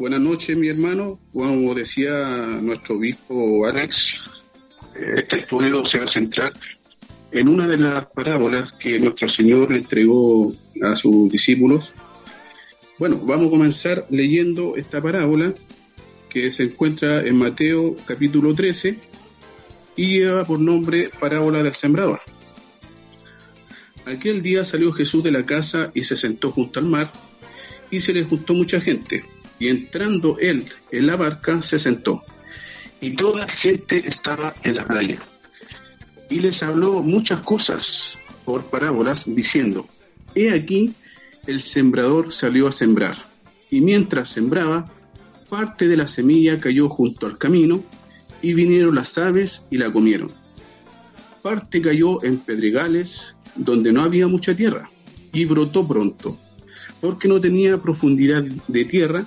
Buenas noches, mi hermano. Como decía nuestro obispo Alex, este estudio se va a centrar en una de las parábolas que nuestro Señor le entregó a sus discípulos. Bueno, vamos a comenzar leyendo esta parábola que se encuentra en Mateo capítulo 13 y lleva por nombre parábola del sembrador. Aquel día salió Jesús de la casa y se sentó junto al mar y se le juntó mucha gente y entrando él en la barca se sentó. Y toda gente estaba en la playa. Y les habló muchas cosas por parábolas, diciendo, He aquí, el sembrador salió a sembrar, y mientras sembraba, parte de la semilla cayó junto al camino, y vinieron las aves y la comieron. Parte cayó en pedregales, donde no había mucha tierra, y brotó pronto, porque no tenía profundidad de tierra,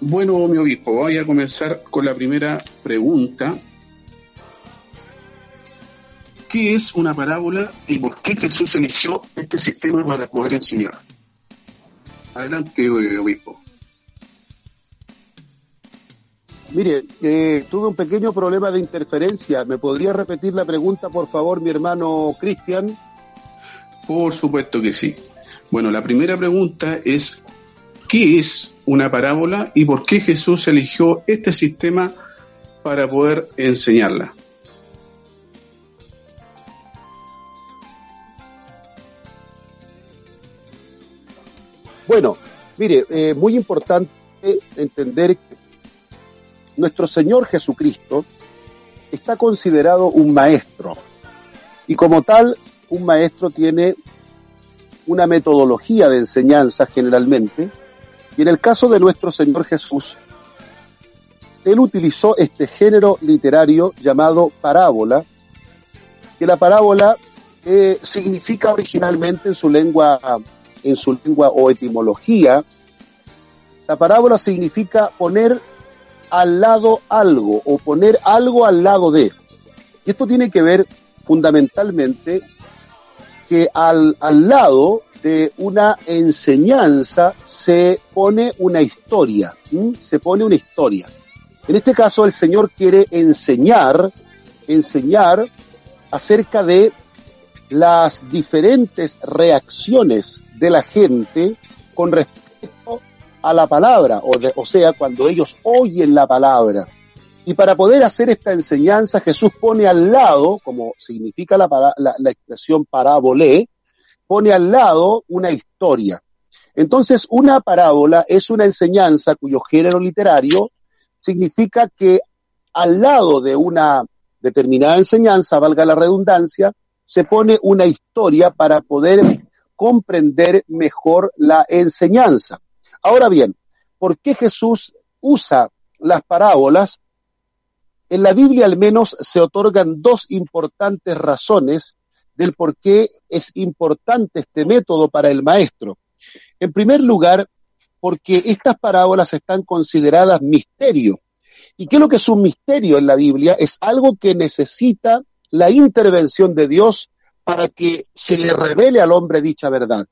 Bueno, mi obispo, voy a comenzar con la primera pregunta ¿Qué es una parábola y por qué Jesús eligió este sistema para poder enseñar? Adelante, obispo. Mire, eh, tuve un pequeño problema de interferencia. ¿Me podría repetir la pregunta, por favor, mi hermano Cristian? Por supuesto que sí. Bueno, la primera pregunta es, ¿qué es una parábola y por qué Jesús eligió este sistema para poder enseñarla? Bueno, mire, eh, muy importante entender que nuestro Señor Jesucristo está considerado un maestro y como tal, un maestro tiene una metodología de enseñanza generalmente y en el caso de nuestro Señor Jesús, él utilizó este género literario llamado parábola, que la parábola eh, significa originalmente en su lengua en su lengua o etimología, la parábola significa poner al lado algo o poner algo al lado de. Y esto tiene que ver fundamentalmente que al, al lado de una enseñanza se pone una historia, se pone una historia. En este caso el Señor quiere enseñar, enseñar acerca de las diferentes reacciones de la gente con respecto a la palabra, o, sea, cuando ellos oyen la palabra. Y para poder hacer esta enseñanza, Jesús pone al lado, como significa la, expresión parábolé, pone al lado una historia. Entonces, una parábola es una enseñanza cuyo género literario significa que al lado de una determinada enseñanza, valga la redundancia, se pone una historia para poder comprender mejor la enseñanza. Ahora bien, ¿por qué Jesús usa las parábolas? En la Biblia al menos se otorgan dos importantes razones del por qué es importante este método para el maestro. En primer lugar, porque estas parábolas están consideradas misterio. ¿Y qué es lo que es un misterio en la Biblia? Es algo que necesita la intervención de Dios para que se le revele al hombre dicha verdad.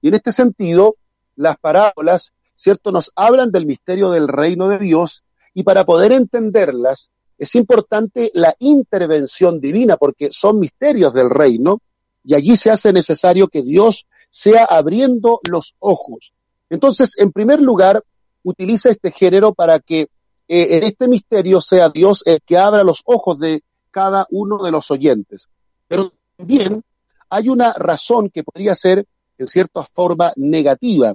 Y en este sentido, las parábolas, ¿cierto?, nos hablan del misterio del reino de Dios y para poder entenderlas es importante la intervención divina porque son misterios del reino y allí se hace necesario que Dios sea abriendo los ojos. Entonces, en primer lugar, utiliza este género para que eh, en este misterio sea Dios el que abra los ojos de cada uno de los oyentes. Pero también hay una razón que podría ser, en cierta forma, negativa.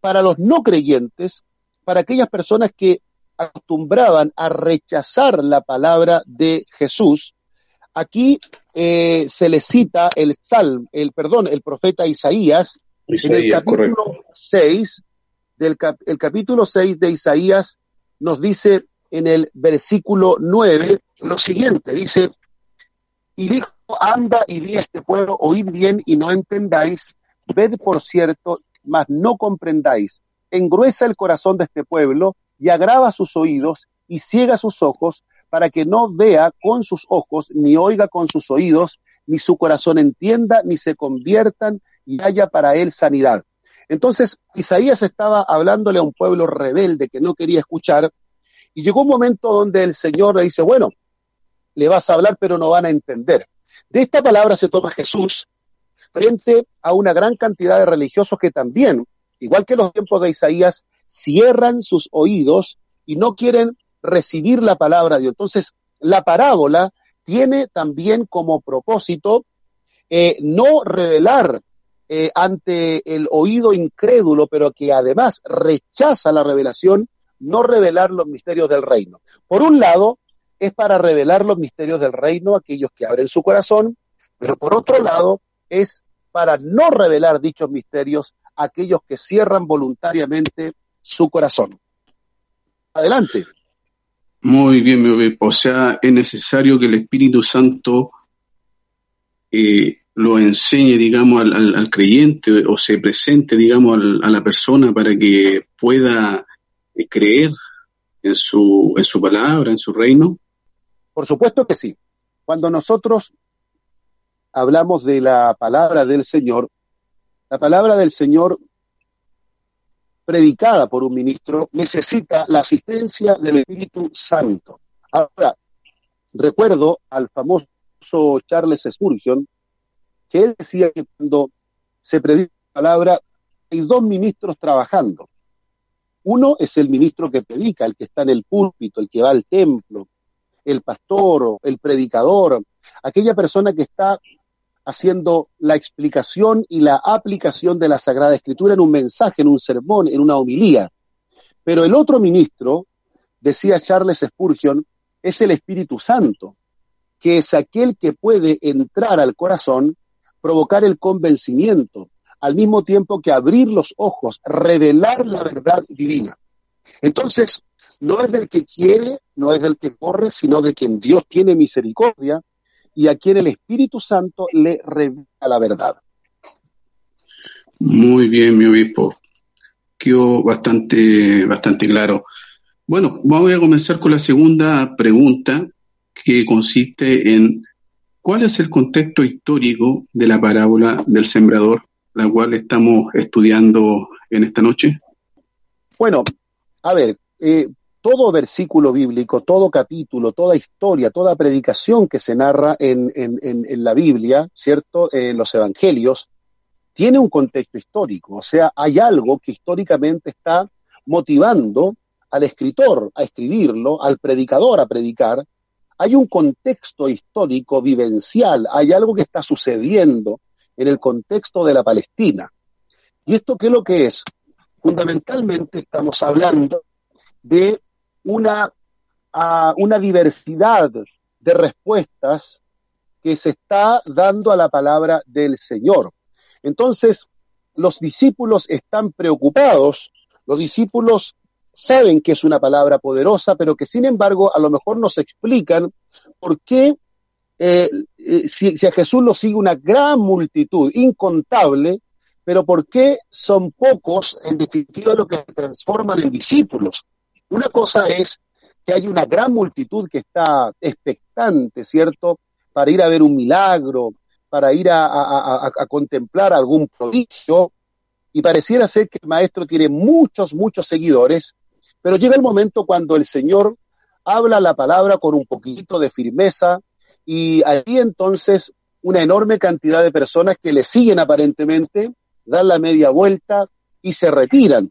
Para los no creyentes, para aquellas personas que acostumbraban a rechazar la palabra de Jesús, aquí eh, se le cita el salm, el perdón, el profeta Isaías, en el capítulo 6, del el capítulo 6 de Isaías nos dice, en el versículo 9 lo siguiente, dice, y dijo, anda y di a este pueblo, oíd bien y no entendáis, ved por cierto, mas no comprendáis, engruesa el corazón de este pueblo y agrava sus oídos y ciega sus ojos para que no vea con sus ojos, ni oiga con sus oídos, ni su corazón entienda, ni se conviertan y haya para él sanidad. Entonces, Isaías estaba hablándole a un pueblo rebelde que no quería escuchar, y llegó un momento donde el Señor le dice, bueno, le vas a hablar, pero no van a entender. De esta palabra se toma Jesús frente a una gran cantidad de religiosos que también, igual que los tiempos de Isaías, cierran sus oídos y no quieren recibir la palabra de Dios. Entonces, la parábola tiene también como propósito eh, no revelar eh, ante el oído incrédulo, pero que además rechaza la revelación, no revelar los misterios del reino. Por un lado, es para revelar los misterios del reino a aquellos que abren su corazón, pero por otro lado, es para no revelar dichos misterios a aquellos que cierran voluntariamente su corazón. Adelante. Muy bien, mi obispo. O sea, es necesario que el Espíritu Santo eh, lo enseñe, digamos, al, creyente o se presente, digamos, a la persona para que pueda eh, creer en su, en su palabra, en su reino. Por supuesto que sí. Cuando nosotros hablamos de la palabra del Señor, la palabra del Señor predicada por un ministro necesita la asistencia del Espíritu Santo. Ahora, recuerdo al famoso Charles Spurgeon, que él decía que cuando se predica la palabra hay dos ministros trabajando. Uno es el ministro que predica, el que está en el púlpito, el que va al templo, el pastor, el predicador, aquella persona que está haciendo la explicación y la aplicación de la Sagrada Escritura en un mensaje, en un sermón, en una homilía. Pero el otro ministro, decía Charles Spurgeon, es el Espíritu Santo, que es aquel que puede entrar al corazón, provocar el convencimiento, al mismo tiempo que abrir los ojos, revelar la verdad divina. Entonces, no es del que quiere, no es del que corre, sino de quien Dios tiene misericordia y a quien el Espíritu Santo le revela la verdad. Muy bien, mi obispo. Quedó bastante, bastante claro. Bueno, vamos a comenzar con la segunda pregunta, que consiste en cuál es el contexto histórico de la parábola del sembrador, la cual estamos estudiando en esta noche. Bueno, a ver, eh, todo versículo bíblico, todo capítulo, toda historia, toda predicación que se narra en, la Biblia, ¿cierto? En los evangelios, tiene un contexto histórico. O sea, hay algo que históricamente está motivando al escritor a escribirlo, al predicador a predicar. Hay un contexto histórico vivencial, hay algo que está sucediendo en el contexto de la Palestina. ¿Y esto qué es lo que es? Fundamentalmente estamos hablando de una, una diversidad de respuestas que se está dando a la palabra del Señor. Entonces, los discípulos están preocupados, los discípulos saben que es una palabra poderosa, pero que sin embargo a lo mejor nos explican por qué eh, eh, si, si, a Jesús lo sigue una gran multitud, incontable, pero por qué son pocos en definitiva lo que se transforman en discípulos. Una cosa es que hay una gran multitud que está expectante, ¿cierto? Para ir a ver un milagro, para ir a, contemplar algún prodigio, y pareciera ser que el maestro tiene muchos, muchos seguidores, pero llega el momento cuando el Señor habla la palabra con un poquito de firmeza, y ahí entonces una enorme cantidad de personas que le siguen aparentemente, dan la media vuelta y se retiran.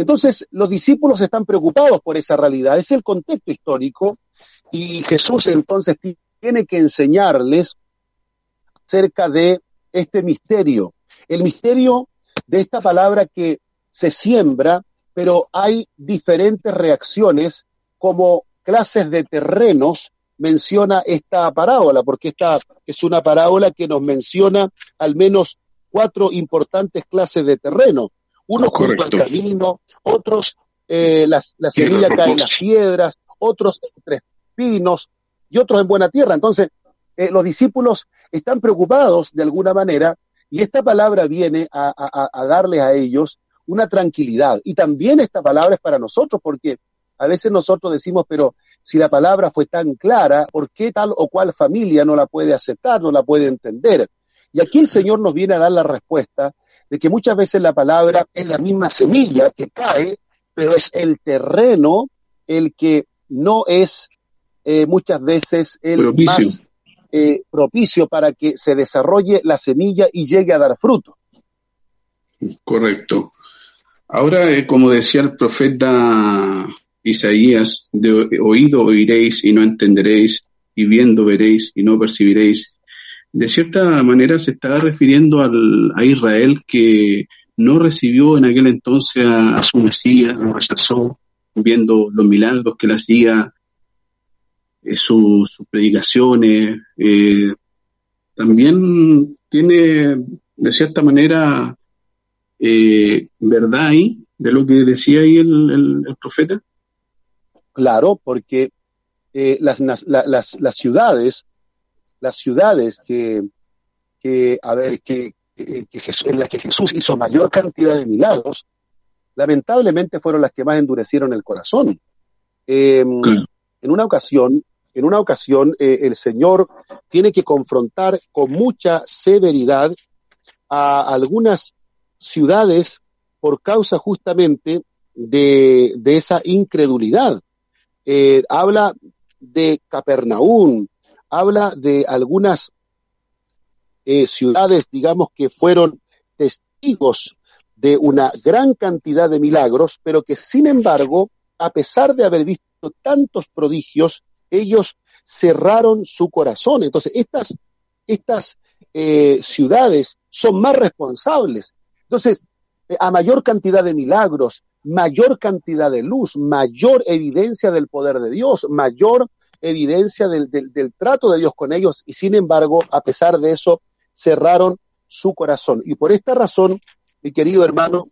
Entonces, los discípulos están preocupados por esa realidad, es el contexto histórico, y Jesús entonces tiene que enseñarles acerca de este misterio, el misterio de esta palabra que se siembra, pero hay diferentes reacciones como clases de terrenos menciona esta parábola, porque esta es una parábola que nos menciona al menos cuatro importantes clases de terreno unos junto al camino, otros eh, la semilla cae en las piedras, otros entre espinos y otros en buena tierra. Entonces, eh, los discípulos están preocupados de alguna manera y esta palabra viene a, a, a darles a ellos una tranquilidad. Y también esta palabra es para nosotros porque a veces nosotros decimos, pero si la palabra fue tan clara, ¿por qué tal o cual familia no la puede aceptar, no la puede entender? Y aquí el Señor nos viene a dar la respuesta de que muchas veces la palabra es la misma semilla que cae, pero es el terreno el que no es eh, muchas veces el más eh, propicio para que se desarrolle la semilla y llegue a dar fruto. Correcto. Ahora, eh, como decía el profeta Isaías, de oído oiréis y no entenderéis, y viendo veréis y no percibiréis. De cierta manera se está refiriendo al, a Israel que no recibió en aquel entonces a, su Mesías, lo rechazó, viendo los milagros que le hacía, eh, sus predicaciones. Eh, también tiene, de cierta manera, eh, verdad ahí, de lo que decía ahí el profeta. Claro, porque eh, las, las, las, ciudades, las ciudades que, que a ver, que, en las que Jesús hizo mayor cantidad de milagros, lamentablemente fueron las que más endurecieron el corazón. Em, en una ocasión, en una ocasión, eh, el Señor tiene que confrontar con mucha severidad a algunas ciudades por causa justamente de, de esa incredulidad. Eh, habla de Capernaum, habla de algunas eh, ciudades, digamos, que fueron testigos de una gran cantidad de milagros, pero que sin embargo, a pesar de haber visto tantos prodigios, ellos cerraron su corazón. Entonces, estas, estas eh, ciudades son más responsables. Entonces, a mayor cantidad de milagros, mayor cantidad de luz, mayor evidencia del poder de Dios, mayor evidencia del, trato de Dios con ellos y sin embargo, a pesar de eso, cerraron su corazón. Y por esta razón, mi querido hermano,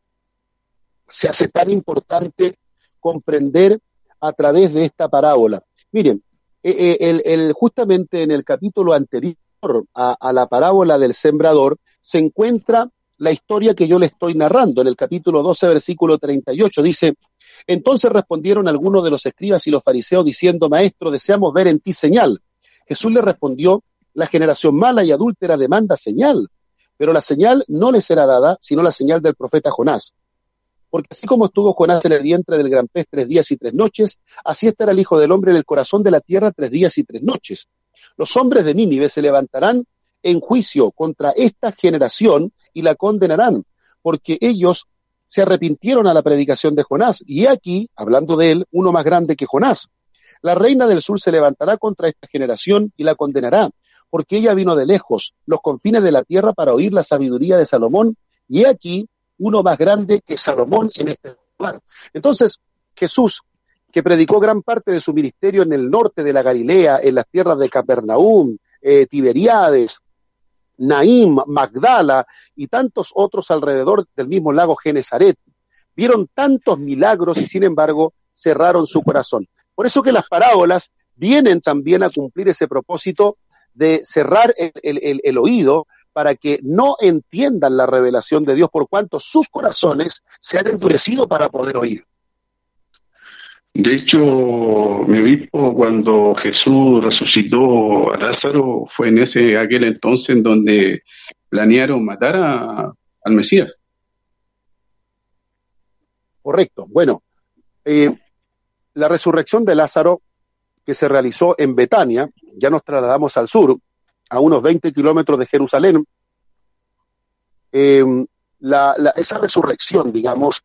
se hace tan importante comprender a través de esta parábola. Miren, eh, eh, el, justamente en el capítulo anterior a, a la parábola del sembrador se encuentra la historia que yo le estoy narrando. En el capítulo 12, versículo 38 dice, entonces respondieron algunos de los escribas y los fariseos diciendo, Maestro, deseamos ver en ti señal. Jesús le respondió, la generación mala y adúltera demanda señal, pero la señal no le será dada, sino la señal del profeta Jonás. Porque así como estuvo Jonás en el vientre del gran pez tres días y tres noches, así estará el Hijo del Hombre en el corazón de la tierra tres días y tres noches. Los hombres de Nínive se levantarán en juicio contra esta generación y la condenarán, porque ellos se arrepintieron a la predicación de Jonás. Y aquí, hablando de él, uno más grande que Jonás. La reina del sur se levantará contra esta generación y la condenará, porque ella vino de lejos, los confines de la tierra, para oír la sabiduría de Salomón. Y aquí, uno más grande que Salomón en este lugar. Entonces, Jesús, que predicó gran parte de su ministerio en el norte de la Galilea, en las tierras de Capernaum, eh, Tiberiades, Naim, Magdala y tantos otros alrededor del mismo lago Genezaret. Vieron tantos milagros y sin embargo cerraron su corazón. Por eso que las parábolas vienen también a cumplir ese propósito de cerrar el, oído para que no entiendan la revelación de Dios por cuanto sus corazones se han endurecido para poder oír. De hecho, mi obispo, cuando Jesús resucitó a Lázaro, fue en ese aquel entonces en donde planearon matar a, al Mesías. Correcto. Bueno, eh, la resurrección de Lázaro que se realizó en Betania, ya nos trasladamos al sur, a unos 20 kilómetros de Jerusalén. Eh, esa resurrección, digamos,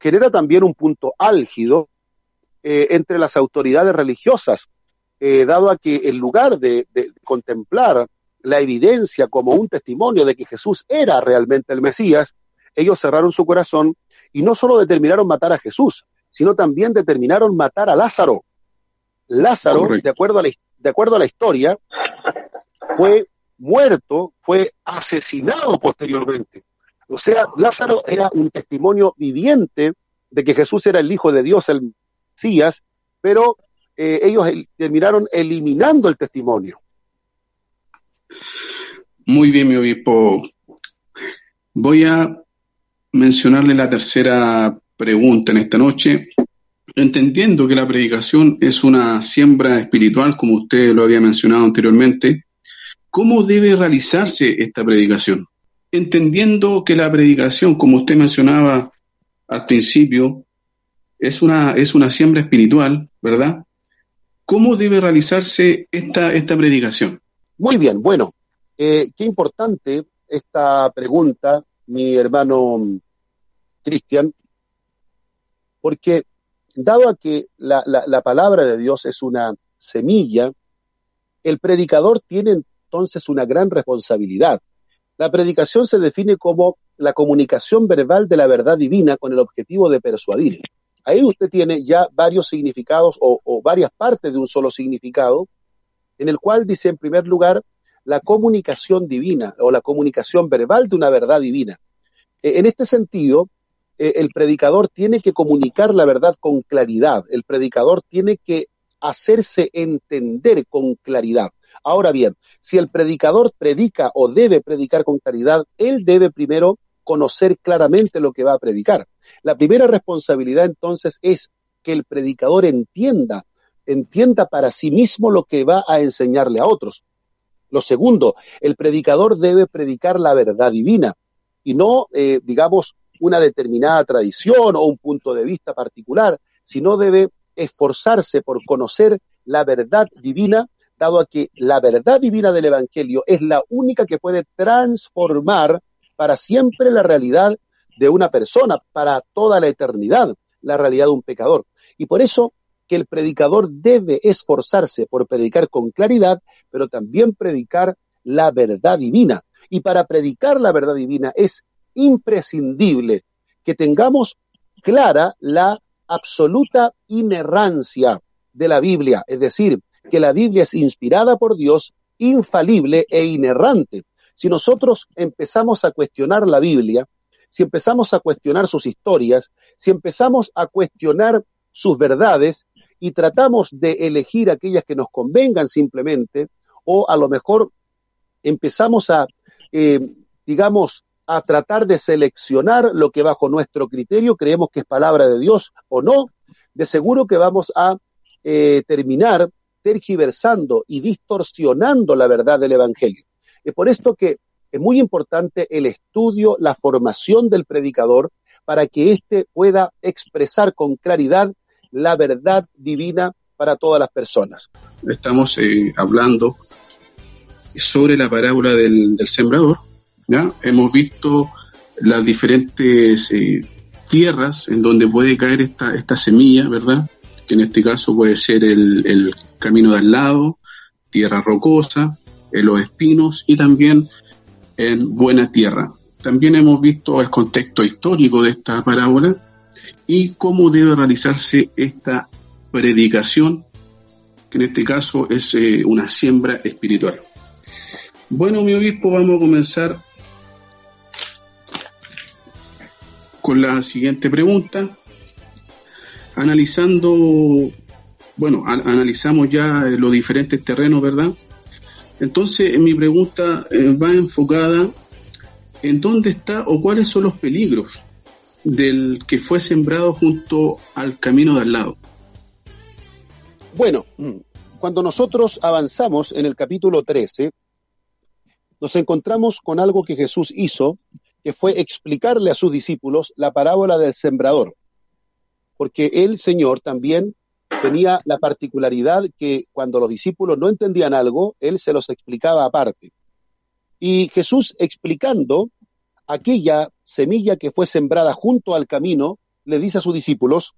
genera también un punto álgido eh, entre las autoridades religiosas, eh, dado a que en lugar de, contemplar la evidencia como un testimonio de que Jesús era realmente el Mesías, ellos cerraron su corazón y no solo determinaron matar a Jesús, sino también determinaron matar a Lázaro. Lázaro, de acuerdo, a la, de acuerdo a la historia, fue muerto, fue asesinado posteriormente. O sea, Lázaro era un testimonio viviente de que Jesús era el Hijo de Dios, el pero eh, ellos terminaron eliminando el testimonio. Muy bien, mi obispo. Voy a mencionarle la tercera pregunta en esta noche, entendiendo que la predicación es una siembra espiritual, como usted lo había mencionado anteriormente. ¿Cómo debe realizarse esta predicación? Entendiendo que la predicación, como usted mencionaba al principio, es una, es una siembra espiritual, ¿verdad? ¿Cómo debe realizarse esta, esta predicación? Muy bien, bueno, eh, qué importante esta pregunta, mi hermano Cristian, porque dado que la, la, palabra de Dios es una semilla, el predicador tiene entonces una gran responsabilidad. La predicación se define como la comunicación verbal de la verdad divina con el objetivo de persuadir. Ahí usted tiene ya varios significados o, varias partes de un solo significado, en el cual dice en primer lugar la comunicación divina o la comunicación verbal de una verdad divina. E, en este sentido, e, el predicador tiene que comunicar la verdad con claridad, el predicador tiene que hacerse entender con claridad. Ahora bien, si el predicador predica o debe predicar con claridad, él debe primero conocer claramente lo que va a predicar. La primera responsabilidad entonces es que el predicador entienda, entienda para sí mismo lo que va a enseñarle a otros. Lo segundo, el predicador debe predicar la verdad divina y no, eh, digamos, una determinada tradición o un punto de vista particular, sino debe esforzarse por conocer la verdad divina, dado a que la verdad divina del Evangelio es la única que puede transformar para siempre la realidad de una persona, para toda la eternidad, la realidad de un pecador. Y por eso que el predicador debe esforzarse por predicar con claridad, pero también predicar la verdad divina. Y para predicar la verdad divina es imprescindible que tengamos clara la absoluta inerrancia de la Biblia, es decir, que la Biblia es inspirada por Dios, infalible e inerrante. Si nosotros empezamos a cuestionar la Biblia, si empezamos a cuestionar sus historias, si empezamos a cuestionar sus verdades, y tratamos de elegir aquellas que nos convengan simplemente, o a lo mejor empezamos a, eh, digamos, a tratar de seleccionar lo que bajo nuestro criterio creemos que es palabra de Dios o no, de seguro que vamos a eh, terminar tergiversando y distorsionando la verdad del Evangelio. Es por esto que es muy importante el estudio, la formación del predicador, para que éste pueda expresar con claridad la verdad divina para todas las personas. Estamos eh, hablando sobre la parábola del, sembrador. ¿ya? Hemos visto las diferentes eh, tierras en donde puede caer esta, semilla, ¿verdad? Que en este caso puede ser el, camino de al lado, tierra rocosa, en los espinos y también en buena tierra. También hemos visto el contexto histórico de esta parábola y cómo debe realizarse esta predicación, que en este caso es eh, una siembra espiritual. Bueno, mi obispo, vamos a comenzar con la siguiente pregunta. Analizando, bueno, analizamos ya los diferentes terrenos, ¿verdad? Entonces, mi pregunta eh, va enfocada en dónde está o cuáles son los peligros del que fue sembrado junto al camino de al lado? Bueno, cuando nosotros avanzamos en el capítulo 13, nos encontramos con algo que Jesús hizo, que fue explicarle a sus discípulos la parábola del sembrador. Porque el Señor también tenía la particularidad que cuando los discípulos no entendían algo, Él se los explicaba aparte. Y Jesús explicando aquella semilla que fue sembrada junto al camino, le dice a sus discípulos,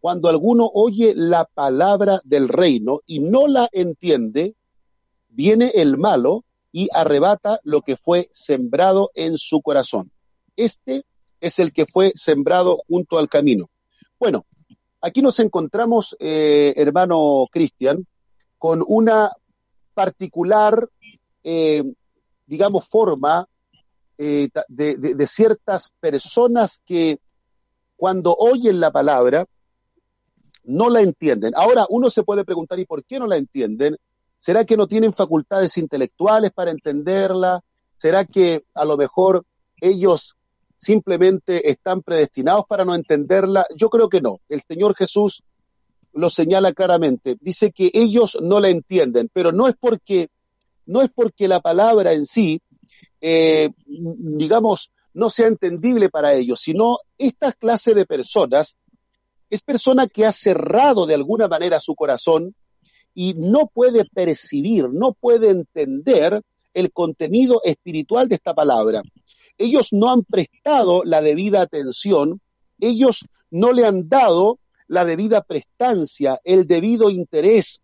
cuando alguno oye la palabra del reino y no la entiende, viene el malo y arrebata lo que fue sembrado en su corazón. Este es el que fue sembrado junto al camino. Bueno, aquí nos encontramos, eh, hermano Cristian, con una particular, eh, digamos, forma eh, de, ciertas personas que cuando oyen la palabra no la entienden. Ahora, uno se puede preguntar, ¿y por qué no la entienden? ¿Será que no tienen facultades intelectuales para entenderla? ¿Será que a lo mejor ellos simplemente están predestinados para no entenderla? Yo creo que no. El Señor Jesús lo señala claramente. Dice que ellos no la entienden, pero no es porque, no es porque la palabra en sí, eh, digamos, no sea entendible para ellos, sino esta clase de personas es persona que ha cerrado de alguna manera su corazón y no puede percibir, no puede entender el contenido espiritual de esta palabra. Ellos no han prestado la debida atención, ellos no le han dado la debida prestancia, el debido interés,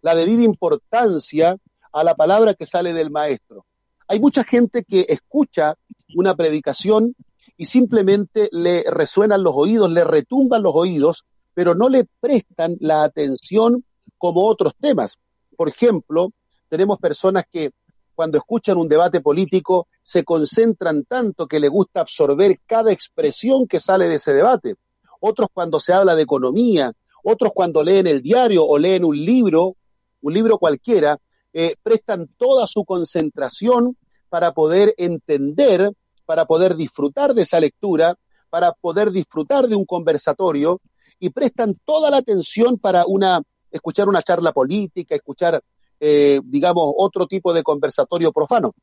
la debida importancia a la palabra que sale del maestro. Hay mucha gente que escucha una predicación y simplemente le resuenan los oídos, le retumban los oídos, pero no le prestan la atención como otros temas. Por ejemplo, tenemos personas que cuando escuchan un debate político se concentran tanto que le gusta absorber cada expresión que sale de ese debate. Otros cuando se habla de economía, otros cuando leen el diario o leen un libro, un libro cualquiera, eh, prestan toda su concentración para poder entender para poder disfrutar de esa lectura, para poder disfrutar de un conversatorio y prestan toda la atención para una, escuchar una charla política, escuchar, eh, digamos, otro tipo de conversatorio profano.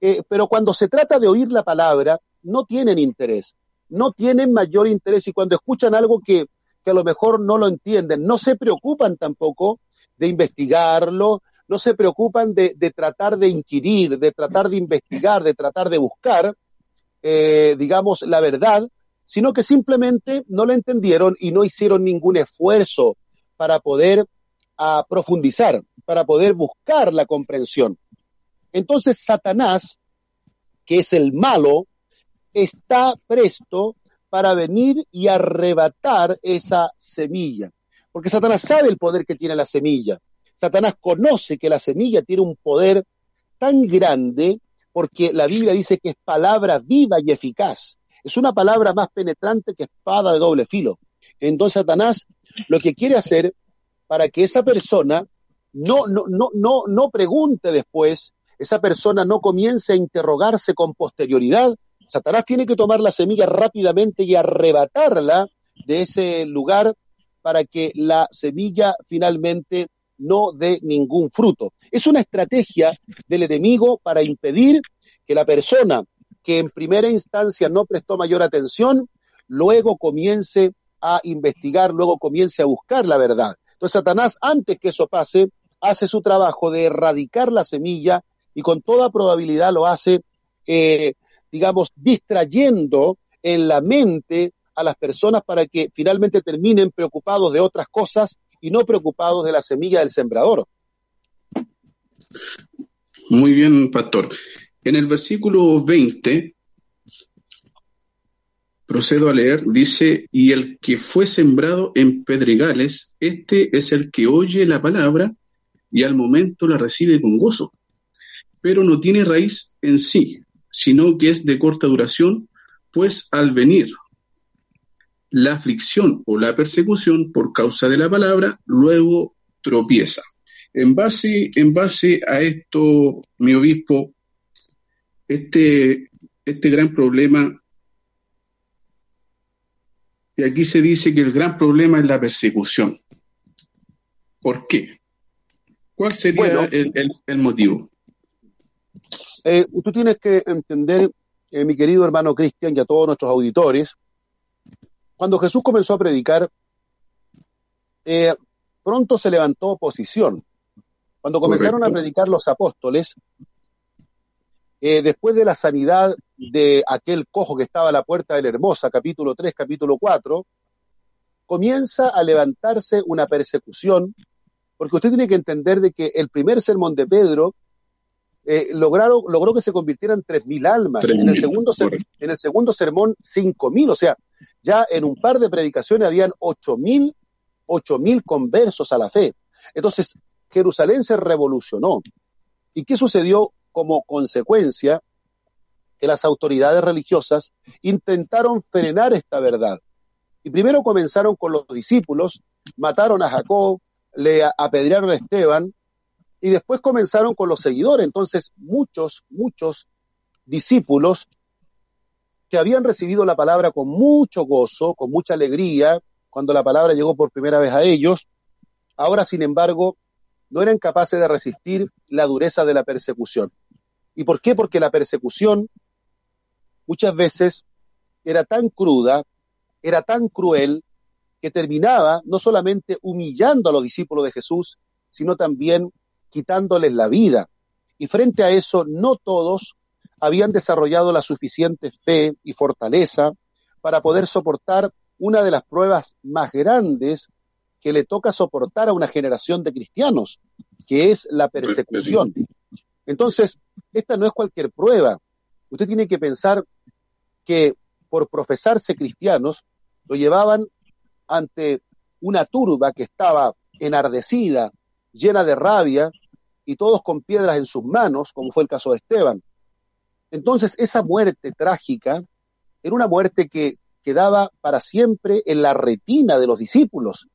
Eh, pero cuando se trata de oír la palabra, no tienen interés, no tienen mayor interés y cuando escuchan algo que, que a lo mejor no lo entienden, no se preocupan tampoco de investigarlo, no se preocupan de, de, tratar de inquirir, de tratar de investigar, de tratar de buscar, eh, digamos, la verdad, sino que simplemente no la entendieron y no hicieron ningún esfuerzo para poder a, profundizar, para poder buscar la comprensión. Entonces Satanás, que es el malo, está presto para venir y arrebatar esa semilla. Porque Satanás sabe el poder que tiene la semilla. Satanás conoce que la semilla tiene un poder tan grande porque la Biblia dice que es palabra viva y eficaz. Es una palabra más penetrante que espada de doble filo. Entonces Satanás lo que quiere hacer para que esa persona no, no, no, no, no pregunte después, esa persona no comience a interrogarse con posterioridad, Satanás tiene que tomar la semilla rápidamente y arrebatarla de ese lugar para que la semilla finalmente no dé ningún fruto. Es una estrategia del enemigo para impedir que la persona que en primera instancia no prestó mayor atención, luego comience a investigar, luego comience a buscar la verdad. Entonces Satanás, antes que eso pase, hace su trabajo de erradicar la semilla y con toda probabilidad lo hace, eh, digamos, distrayendo en la mente a las personas para que finalmente terminen preocupados de otras cosas y no preocupados de la semilla del sembrador. Muy bien, pastor. En el versículo 20, procedo a leer, dice, y el que fue sembrado en pedregales, este es el que oye la palabra y al momento la recibe con gozo, pero no tiene raíz en sí, sino que es de corta duración, pues al venir la aflicción o la persecución por causa de la palabra, luego tropieza. En base, en base a esto, mi obispo, este, este gran problema, y aquí se dice que el gran problema es la persecución. ¿Por qué? ¿Cuál sería el, motivo? Eh, tú tienes que entender, eh, mi querido hermano Cristian y a todos nuestros auditores, cuando Jesús comenzó a predicar, eh, pronto se levantó oposición. Cuando comenzaron a predicar los apóstoles, después de la sanidad de aquel cojo que estaba a la puerta de la Hermosa, capítulo 3, capítulo 4, comienza a levantarse una persecución, porque usted tiene que entender de que el primer sermón de Pedro eh, lograron, logró que se convirtieran 3.000 almas, en, el segundo, en el segundo sermón 5.000, o sea, ya en un par de predicaciones habían 8.000 mil conversos a la fe. Entonces, Jerusalén se revolucionó. ¿Y qué sucedió como consecuencia? Que las autoridades religiosas intentaron frenar esta verdad. Y primero comenzaron con los discípulos, mataron a Jacob, le apedrearon a Esteban, y después comenzaron con los seguidores. Entonces, muchos, muchos discípulos que habían recibido la palabra con mucho gozo, con mucha alegría, cuando la palabra llegó por primera vez a ellos, ahora, sin embargo, no eran capaces de resistir la dureza de la persecución. ¿Y por qué? Porque la persecución muchas veces era tan cruda, era tan cruel, que terminaba no solamente humillando a los discípulos de Jesús, sino también quitándoles la vida. Y frente a eso, no todos habían desarrollado la suficiente fe y fortaleza para poder soportar una de las pruebas más grandes que le toca soportar a una generación de cristianos, que es la persecución. Entonces, esta no es cualquier prueba. Usted tiene que pensar que por profesarse cristianos, lo llevaban ante una turba que estaba enardecida, llena de rabia, y todos con piedras en sus manos, como fue el caso de Esteban. Entonces, esa muerte trágica era una muerte que quedaba para siempre en la retina de los discípulos,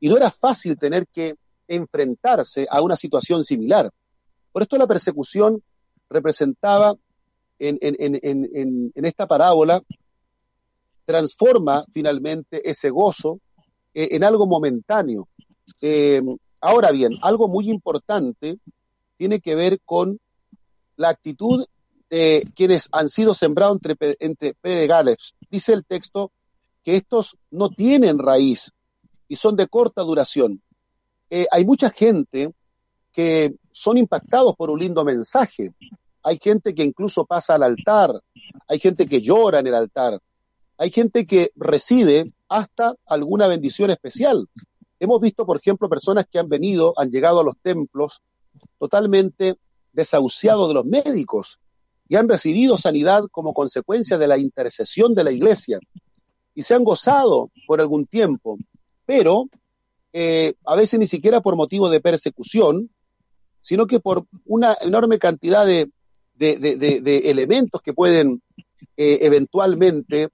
y no era fácil tener que enfrentarse a una situación similar. Por esto la persecución representaba en, esta parábola, transforma finalmente ese gozo eh, en algo momentáneo. Eh, ahora bien, algo muy importante tiene que ver con la actitud de quienes han sido sembrados entre, entre pedregales. Dice el texto que estos no tienen raíz y son de corta duración. Eh, hay mucha gente que son impactados por un lindo mensaje. Hay gente que incluso pasa al altar, hay gente que llora en el altar, hay gente que recibe hasta alguna bendición especial. Hemos visto, por ejemplo, personas que han venido, han llegado a los templos totalmente desahuciados de los médicos y han recibido sanidad como consecuencia de la intercesión de la iglesia y se han gozado por algún tiempo, pero eh, a veces ni siquiera por motivo de persecución, sino que por una enorme cantidad de, elementos que pueden eh, eventualmente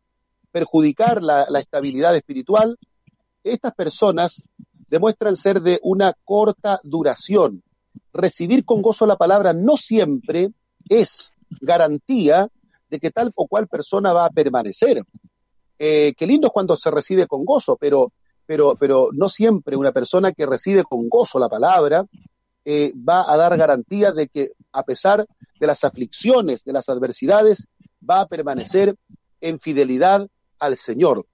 perjudicar la, estabilidad espiritual, estas personas demuestran ser de una corta duración. Recibir con gozo la palabra no siempre es garantía de que tal o cual persona va a permanecer. Eh, qué lindo es cuando se recibe con gozo, pero, pero, pero no siempre una persona que recibe con gozo la palabra eh, va a dar garantía de que a pesar de las aflicciones, de las adversidades, va a permanecer en fidelidad al Señor.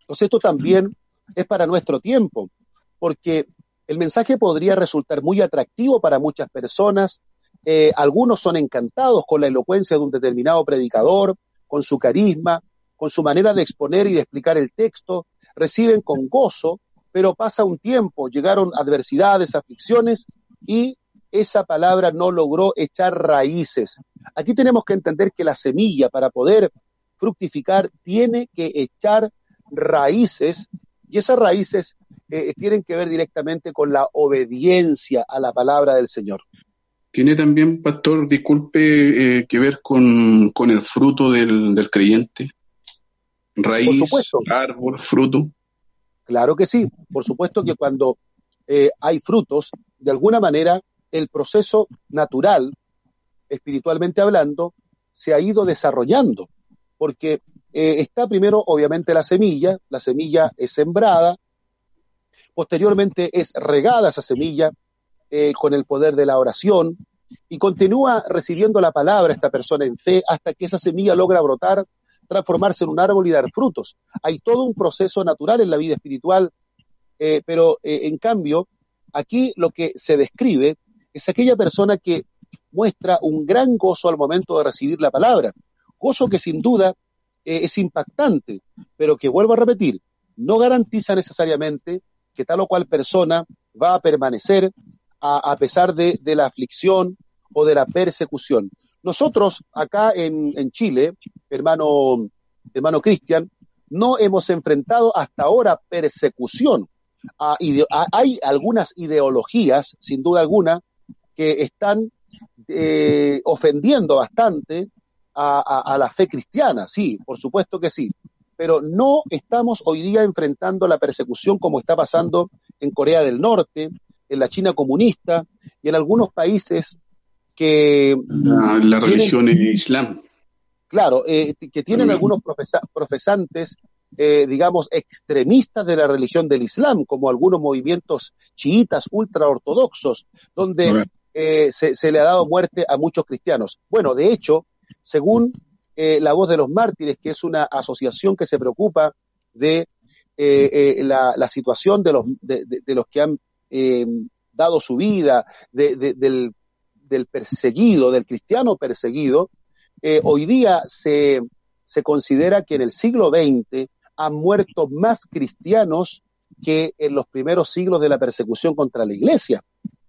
Entonces esto también es para nuestro tiempo, porque el mensaje podría resultar muy atractivo para muchas personas. Eh, algunos son encantados con la elocuencia de un determinado predicador, con su carisma, con su manera de exponer y de explicar el texto, reciben con gozo, pero pasa un tiempo, llegaron adversidades, aflicciones y esa palabra no logró echar raíces. Aquí tenemos que entender que la semilla para poder fructificar tiene que echar raíces y esas raíces eh, tienen que ver directamente con la obediencia a la palabra del Señor. Tiene también, pastor, disculpe, eh, que ver con, el fruto del, creyente. Raíz, árbol, fruto. Claro que sí. Por supuesto que cuando eh, hay frutos, de alguna manera el proceso natural, espiritualmente hablando, se ha ido desarrollando. Porque eh, está primero, obviamente, la semilla, la semilla es sembrada, posteriormente es regada esa semilla eh, con el poder de la oración y continúa recibiendo la palabra esta persona en fe hasta que esa semilla logra brotar, transformarse en un árbol y dar frutos. Hay todo un proceso natural en la vida espiritual, eh, pero en cambio, aquí lo que se describe es aquella persona que muestra un gran gozo al momento de recibir la palabra, gozo que sin duda eh, es impactante, pero que vuelvo a repetir, no garantiza necesariamente que tal o cual persona va a permanecer a, pesar de, la aflicción o de la persecución. Nosotros acá en, Chile, hermano, hermano Cristian, no hemos enfrentado hasta ahora persecución. hay algunas ideologías, sin duda alguna, que están eh, ofendiendo bastante a, la fe cristiana, sí, por supuesto que sí. pero no estamos hoy día enfrentando la persecución como está pasando en Corea del Norte, en la China comunista y en algunos países que... La, religión islam. Claro, eh, que tienen algunos profesantes, eh, digamos, extremistas de la religión del Islam, como algunos movimientos chiitas ultraortodoxos, donde eh, se, le ha dado muerte a muchos cristianos. Bueno, de hecho, según La Voz de los Mártires, que es una asociación que se preocupa de la, situación de los, de los que han dado su vida, del, del perseguido, del cristiano perseguido, eh, hoy día se, se considera que en el siglo XX han muerto más cristianos que en los primeros siglos de la persecución contra la iglesia.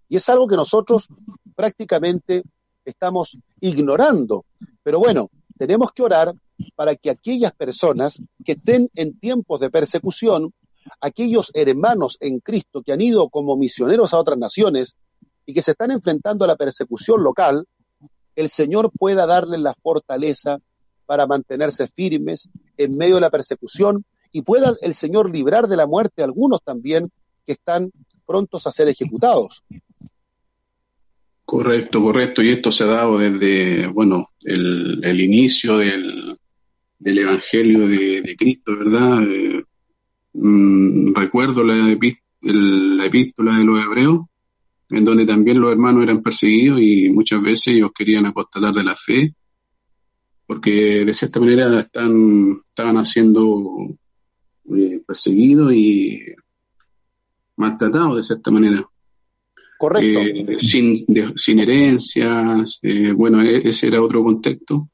Y es algo que nosotros prácticamente estamos ignorando. Pero bueno, tenemos que orar para que aquellas personas que estén en tiempos de persecución, aquellos hermanos en Cristo que han ido como misioneros a otras naciones y que se están enfrentando a la persecución local, el Señor pueda darles la fortaleza para mantenerse firmes en medio de la persecución y pueda el Señor librar de la muerte a algunos también que están prontos a ser ejecutados. Correcto, correcto. Y esto se ha dado desde, bueno, el, inicio del, Evangelio de, Cristo, ¿verdad? Eh, mm, recuerdo la, la epístola de los Hebreos, en donde también los hermanos eran perseguidos y muchas veces ellos querían apostatar de la fe, porque de cierta manera están, estaban siendo eh, perseguidos y maltratados de cierta manera. Correcto. Eh, sin, sin herencias, eh, bueno, e, ese era otro contexto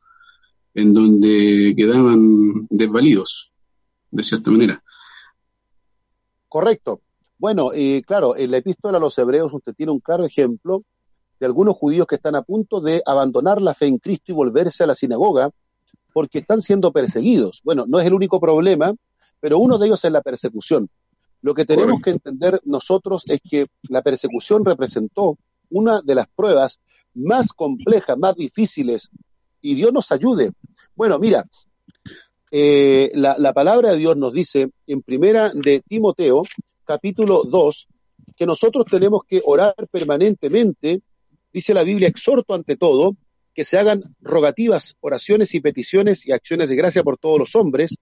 en donde quedaban desvalidos, de cierta manera. Correcto. Bueno, eh, claro, en la epístola a los hebreos usted tiene un claro ejemplo de algunos judíos que están a punto de abandonar la fe en Cristo y volverse a la sinagoga porque están siendo perseguidos. Bueno, no es el único problema, pero uno de ellos es la persecución. Lo que tenemos que entender nosotros es que la persecución representó una de las pruebas más complejas, más difíciles, y Dios nos ayude. Bueno, mira, eh, la, la, palabra de Dios nos dice en primera de Timoteo, capítulo 2, que nosotros tenemos que orar permanentemente, dice la Biblia, exhorto ante todo, que se hagan rogativas, oraciones y peticiones y acciones de gracia por todos los hombres,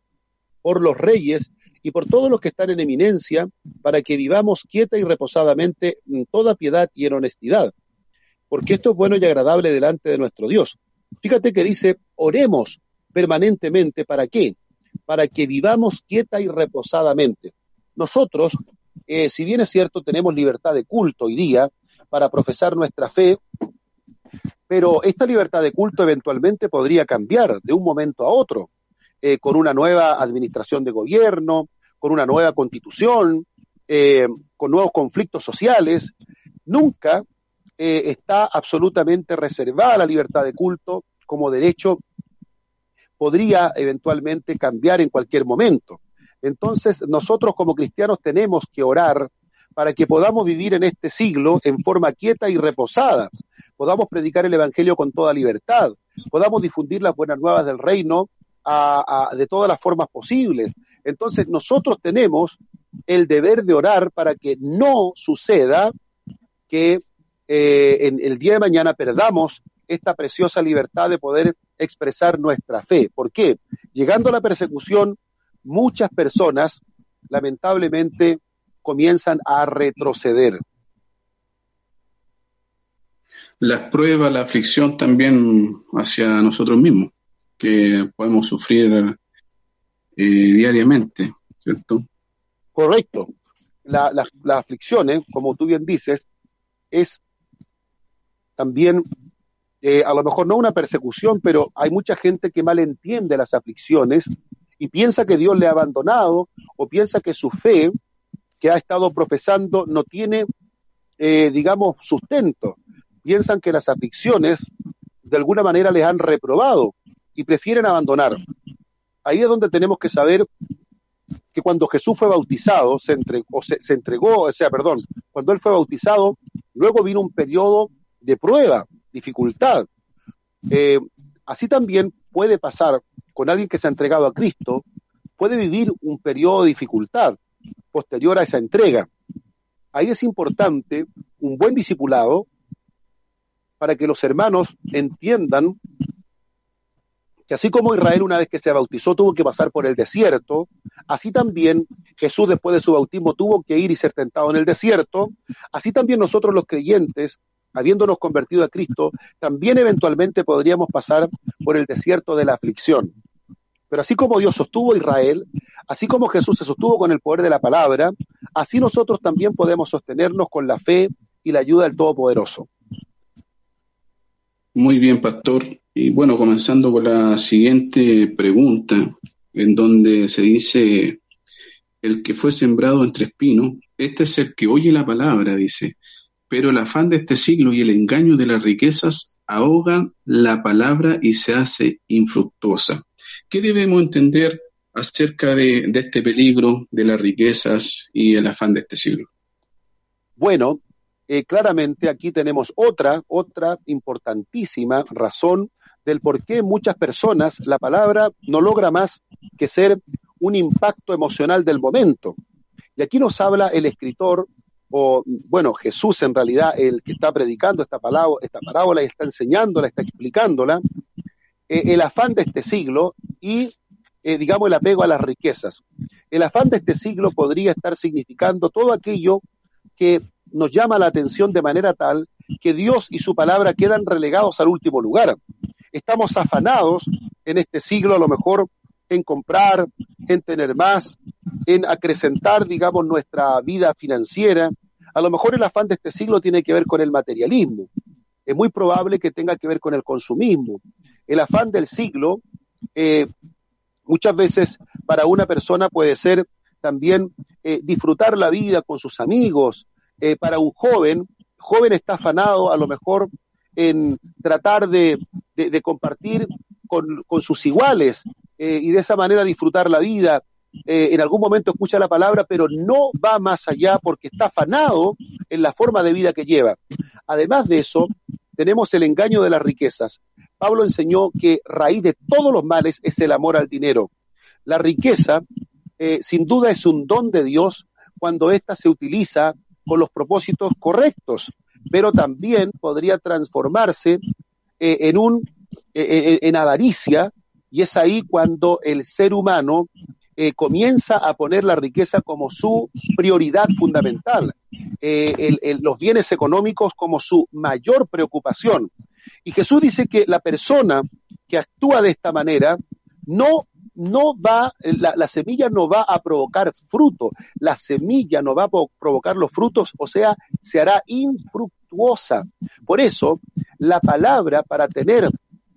por los reyes y por todos los que están en eminencia, para que vivamos quieta y reposadamente en toda piedad y en honestidad, porque esto es bueno y agradable delante de nuestro Dios. Fíjate que dice, oremos permanentemente, ¿para qué? Para que vivamos quieta y reposadamente. Nosotros eh, si bien es cierto, tenemos libertad de culto hoy día para profesar nuestra fe, pero esta libertad de culto eventualmente podría cambiar de un momento a otro, eh, con una nueva administración de gobierno, con una nueva constitución, eh, con nuevos conflictos sociales. Nunca está absolutamente reservada la libertad de culto como derecho, podría eventualmente cambiar en cualquier momento. Entonces, nosotros como cristianos tenemos que orar para que podamos vivir en este siglo en forma quieta y reposada, podamos predicar el Evangelio con toda libertad, podamos difundir las buenas nuevas del reino de todas las formas posibles. Entonces, nosotros tenemos el deber de orar para que no suceda que eh, en el día de mañana perdamos esta preciosa libertad de poder expresar nuestra fe. ¿Por qué? Llegando a la persecución, muchas personas lamentablemente comienzan a retroceder. Las pruebas, la aflicción también hacia nosotros mismos, que podemos sufrir eh, diariamente, ¿cierto? Correcto. La, la, aflicciones, como tú bien dices, es también, eh, a lo mejor no una persecución, pero hay mucha gente que malentiende las aflicciones y piensa que Dios le ha abandonado o piensa que su fe que ha estado profesando no tiene, eh, digamos, sustento. Piensan que las aflicciones de alguna manera les han reprobado y prefieren abandonar. Ahí es donde tenemos que saber que cuando Jesús fue bautizado, se entregó, se, entregó, o sea, perdón, cuando él fue bautizado, luego vino un periodo de prueba, dificultad. Eh, así también puede pasar con alguien que se ha entregado a Cristo, puede vivir un periodo de dificultad posterior a esa entrega. Ahí es importante un buen discipulado para que los hermanos entiendan que así como Israel una vez que se bautizó tuvo que pasar por el desierto, así también Jesús después de su bautismo tuvo que ir y ser tentado en el desierto, así también nosotros los creyentes, habiéndonos convertido a Cristo, también eventualmente podríamos pasar por el desierto de la aflicción. Pero así como Dios sostuvo a Israel, así como Jesús se sostuvo con el poder de la palabra, así nosotros también podemos sostenernos con la fe y la ayuda del Todopoderoso. Muy bien, pastor. Y bueno, comenzando con la siguiente pregunta, en donde se dice, el que fue sembrado entre espinos, este es el que oye la palabra, dice, pero el afán de este siglo y el engaño de las riquezas ahogan la palabra y se hace infructuosa. ¿Qué debemos entender acerca de, este peligro de las riquezas y el afán de este siglo? Bueno, eh, claramente aquí tenemos otra, otra importantísima razón del por qué muchas personas la palabra no logra más que ser un impacto emocional del momento. Y aquí nos habla el escritor, o bueno, Jesús en realidad, el que está predicando esta, palabra, esta parábola y está enseñándola, está explicándola, eh, el afán de este siglo y, eh, digamos, el apego a las riquezas. El afán de este siglo podría estar significando todo aquello que nos llama la atención de manera tal que Dios y su palabra quedan relegados al último lugar. Estamos afanados en este siglo a lo mejor en comprar, en tener más, en acrecentar, digamos, nuestra vida financiera. A lo mejor el afán de este siglo tiene que ver con el materialismo. Es muy probable que tenga que ver con el consumismo el afán del siglo eh, muchas veces para una persona puede ser también eh, disfrutar la vida con sus amigos. Eh, para un joven, joven está afanado a lo mejor en tratar de, compartir con, con, sus iguales y de esa manera disfrutar la vida. en algún momento escucha la palabra, pero no va más allá porque está afanado en la forma de vida que lleva. Además de eso, tenemos el engaño de las riquezas. Pablo enseñó que raíz de todos los males es el amor al dinero. La riqueza, eh, sin duda, es un don de Dios cuando ésta se utiliza con los propósitos correctos, pero también podría transformarse eh, en un eh, en avaricia y es ahí cuando el ser humano comienza a poner la riqueza como su prioridad fundamental, los bienes económicos como su mayor preocupación. Y Jesús dice que la persona que actúa de esta manera no, no va, la, la, semilla no va a provocar fruto, la semilla no va a provocar los frutos, o sea, se hará infructuosa. Por eso, la palabra para tener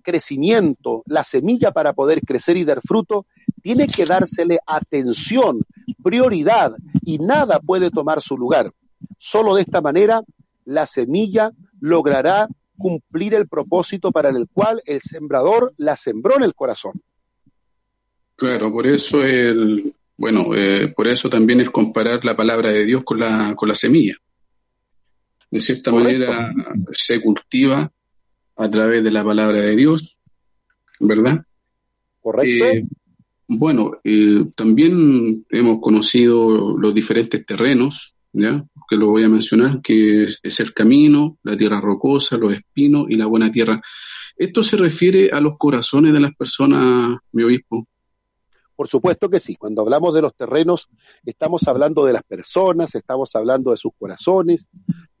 crecimiento, la semilla para poder crecer y dar fruto, tiene que dársele atención, prioridad, y nada puede tomar su lugar. Solo de esta manera la semilla logrará cumplir el propósito para el cual el sembrador la sembró en el corazón. Claro, por eso el, bueno, eh, por eso también es comparar la palabra de Dios con la, con la semilla. De cierta manera se cultiva a través de la palabra de Dios, ¿verdad? Correcto. Eh, bueno, eh, también hemos conocido los diferentes terrenos ¿ya? que lo voy a mencionar, que es, el camino, la tierra rocosa, los espinos y la buena tierra. ¿Esto se refiere a los corazones de las personas, mi obispo? Por supuesto que sí. Cuando hablamos de los terrenos, estamos hablando de las personas, estamos hablando de sus corazones,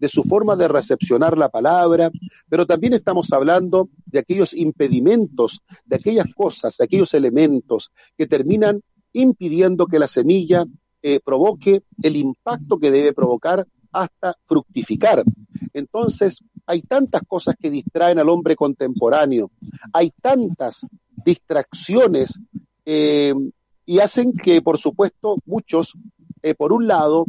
de su forma de recepcionar la palabra, pero también estamos hablando de aquellos impedimentos, de aquellas cosas, de aquellos elementos que terminan impidiendo que la semilla eh, provoque el impacto que debe provocar hasta fructificar. Entonces, hay tantas cosas que distraen al hombre contemporáneo, hay tantas distracciones eh, y hacen que, por supuesto, muchos, eh, por un lado,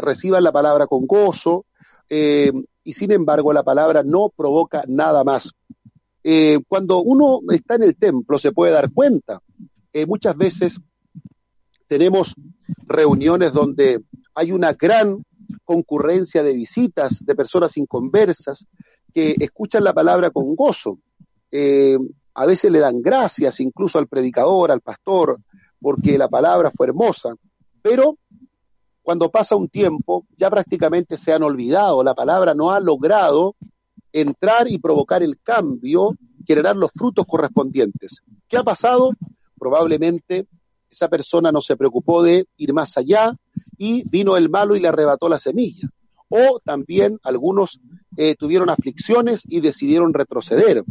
reciban la palabra con gozo y, sin embargo, la palabra no provoca nada más. cuando uno está en el templo se puede dar cuenta. muchas veces tenemos reuniones donde hay una gran concurrencia de visitas de personas inconversas que escuchan la palabra con gozo. Eh, a veces le dan gracias incluso al predicador, al pastor, porque la palabra fue hermosa, pero cuando pasa un tiempo ya prácticamente se han olvidado, la palabra no ha logrado entrar y provocar el cambio, generar los frutos correspondientes. ¿Qué ha pasado? Probablemente esa persona no se preocupó de ir más allá y vino el malo y le arrebató la semilla. O también algunos eh, tuvieron aflicciones y decidieron retroceder.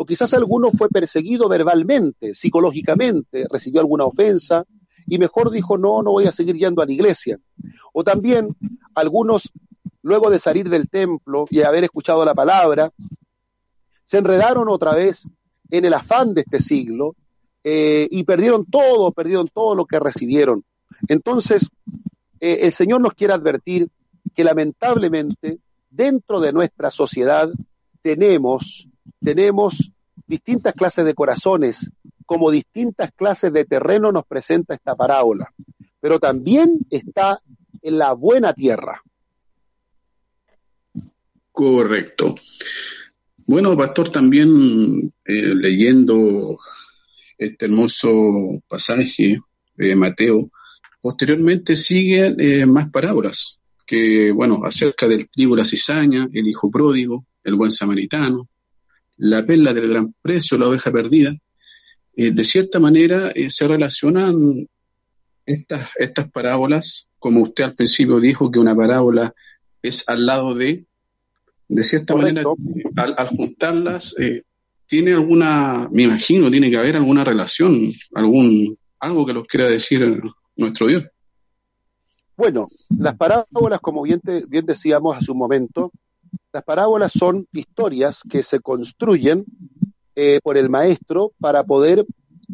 O quizás alguno fue perseguido verbalmente, psicológicamente, recibió alguna ofensa y mejor dijo, no, no voy a seguir yendo a la iglesia. O también algunos, luego de salir del templo y haber escuchado la palabra, se enredaron otra vez en el afán de este siglo eh, y perdieron todo, perdieron todo lo que recibieron. Entonces, eh, el Señor nos quiere advertir que lamentablemente dentro de nuestra sociedad tenemos, tenemos distintas clases de corazones, como distintas clases de terreno nos presenta esta parábola, pero también está en la buena tierra. Correcto. Bueno, pastor, también eh, leyendo este hermoso pasaje de Mateo, posteriormente siguen eh, más parábolas, que, bueno, acerca del trigo, la cizaña, el hijo pródigo, el buen samaritano, la perla del gran precio, la oveja perdida. Eh, de cierta manera eh, se relacionan estas, estas parábolas, como usted al principio dijo que una parábola es al lado de, de cierta manera, al, al juntarlas, tiene alguna, me imagino, tiene que haber alguna relación, algún, algo que los quiera decir nuestro Dios. Bueno, las parábolas, como bien, bien decíamos hace un momento, las parábolas son historias que se construyen eh, por el maestro para poder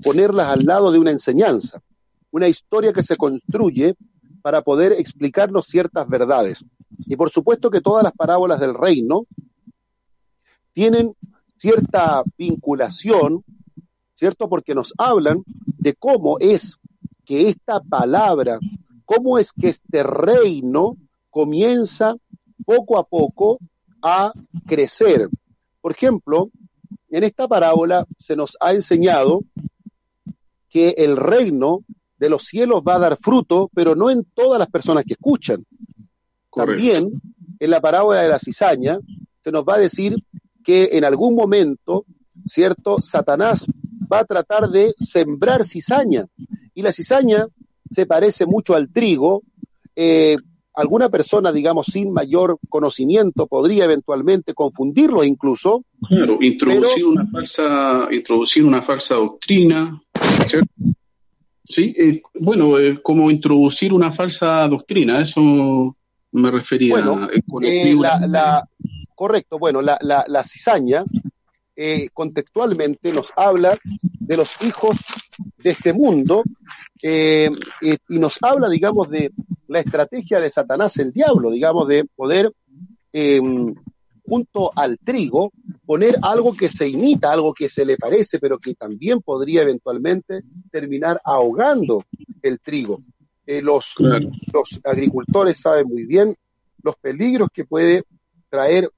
ponerlas al lado de una enseñanza. Una historia que se construye para poder explicarnos ciertas verdades. Y por supuesto que todas las parábolas del reino tienen cierta vinculación, ¿cierto? Porque nos hablan de cómo es que esta palabra, cómo es que este reino comienza poco a poco a crecer. Por ejemplo, en esta parábola se nos ha enseñado que el reino de los cielos va a dar fruto, pero no en todas las personas que escuchan. También en la parábola de la cizaña se nos va a decir que en algún momento, ¿cierto? Satanás va a tratar de sembrar cizaña. Y la cizaña se parece mucho al trigo. Eh, alguna persona, digamos, sin mayor conocimiento podría eventualmente confundirlo incluso. Claro, introducir, una, falsa, introducir una falsa doctrina. ¿cierto? Sí, eh, bueno, eh, como introducir una falsa doctrina, eso me refería. Bueno, eh, la, Correcto, bueno, la, la, cizaña eh, contextualmente nos habla de los hijos de este mundo eh, y nos habla, digamos, de la estrategia de Satanás, el diablo, digamos, de poder, em, junto al trigo, poner algo que se imita, algo que se le parece, pero que también podría eventualmente terminar ahogando el trigo. Eh, los agricultores saben muy bien los peligros que puede traer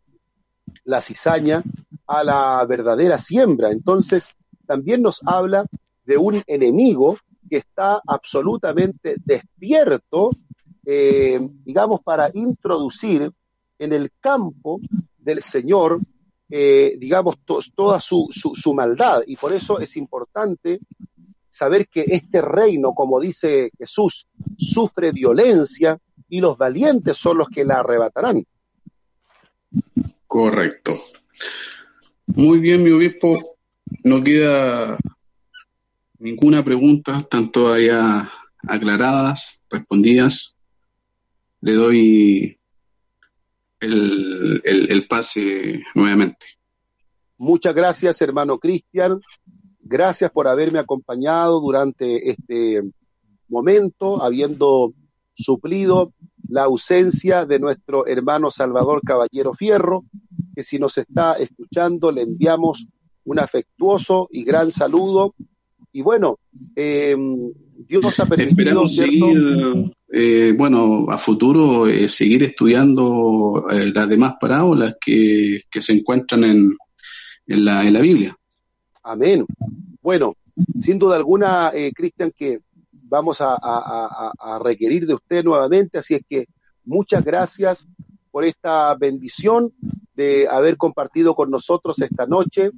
la cizaña a la verdadera siembra. Entonces, también nos habla de un enemigo que está absolutamente despierto, eh, digamos, para introducir en el campo del Señor, eh, digamos, toda su, su maldad. Y por eso es importante saber que este reino, como dice Jesús, sufre violencia y los valientes son los que la arrebatarán. Correcto. Muy bien, mi obispo. No queda ninguna pregunta, están todas ya aclaradas, respondidas. Le doy el, pase nuevamente. Muchas gracias, hermano Cristian. Gracias por haberme acompañado durante este momento, habiendo suplido la ausencia de nuestro hermano Salvador Caballero Fierro, que si nos está escuchando le enviamos un afectuoso y gran saludo. Y bueno, eh, Dios nos ha permitido... seguir, eh, bueno, a futuro eh, seguir estudiando las demás parábolas que, se encuentran en, en, la, en la Biblia. Amén. Bueno, sin duda alguna, Cristian, que vamos a, requerir de usted nuevamente, así es que muchas gracias por esta bendición de haber compartido con nosotros esta noche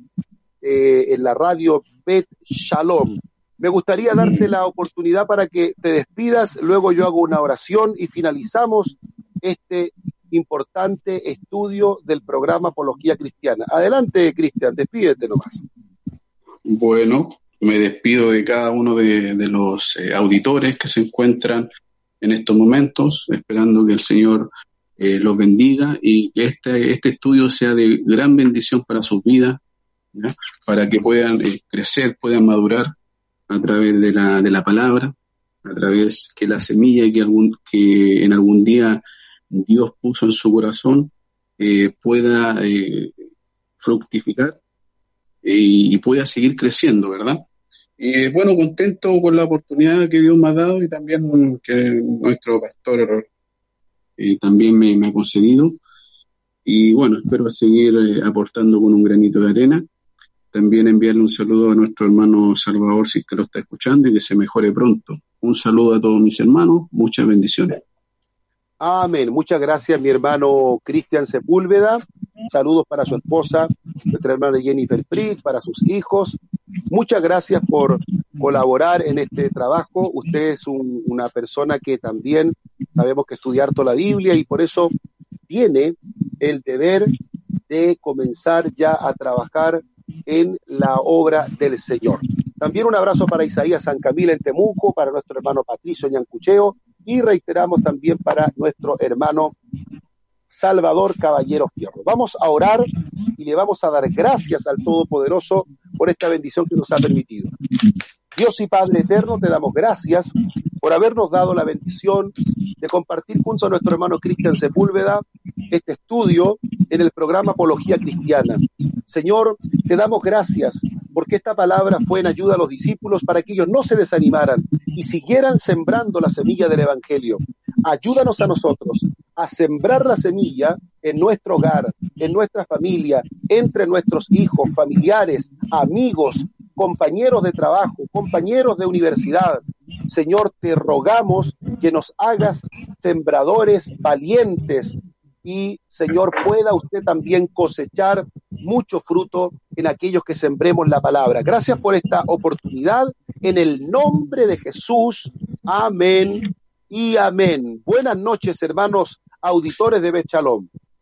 eh, en la radio Bet Shalom. Me gustaría darte la oportunidad para que te despidas, luego yo hago una oración y finalizamos este importante estudio del programa Apología Cristiana. Adelante, Cristian, despídete nomás. Bueno, me despido de cada uno de, los eh, auditores que se encuentran en estos momentos, esperando que el Señor eh, los bendiga y que este, este estudio sea de gran bendición para sus vidas, para que puedan eh, crecer, puedan madurar a través de la, de la palabra, a través que la semilla que, algún, que en algún día Dios puso en su corazón eh, pueda eh, fructificar y, pueda seguir creciendo, ¿verdad? Y bueno, contento con la oportunidad que Dios me ha dado y también que nuestro pastor eh, también me, me, ha concedido. Y bueno, espero seguir aportando con un granito de arena también enviarle un saludo a nuestro hermano Salvador, si es que lo está escuchando, y que se mejore pronto. Un saludo a todos mis hermanos, muchas bendiciones. Amén. Muchas gracias, mi hermano Cristian Sepúlveda. Saludos para su esposa, nuestra hermana Jennifer Fritz, para sus hijos. Muchas gracias por colaborar en este trabajo. Usted es una persona que también sabemos que estudiar toda la Biblia y por eso tiene el deber de comenzar ya a trabajar en la obra del Señor. También un abrazo para Isaías San Camila en Temuco, para nuestro hermano Patricio Ñancucheo y reiteramos también para nuestro hermano Salvador Caballero Fierro. Vamos a orar y le vamos a dar gracias al Todopoderoso por esta bendición que nos ha permitido. Dios y Padre Eterno, te damos gracias por habernos dado la bendición de compartir junto a nuestro hermano Cristian Sepúlveda este estudio en el programa Apología Cristiana. Señor, te damos gracias porque esta palabra fue en ayuda a los discípulos para que ellos no se desanimaran y siguieran sembrando la semilla del Evangelio. Ayúdanos a nosotros a sembrar la semilla en nuestro hogar, en nuestra familia, entre nuestros hijos, familiares, amigos, compañeros de trabajo, compañeros de universidad. Señor, te rogamos que nos hagas sembradores valientes, y Señor pueda usted también cosechar mucho fruto en aquellos que sembremos la palabra. Gracias por esta oportunidad. En el nombre de Jesús. Amén y amén. Buenas noches, hermanos auditores de Bechalón.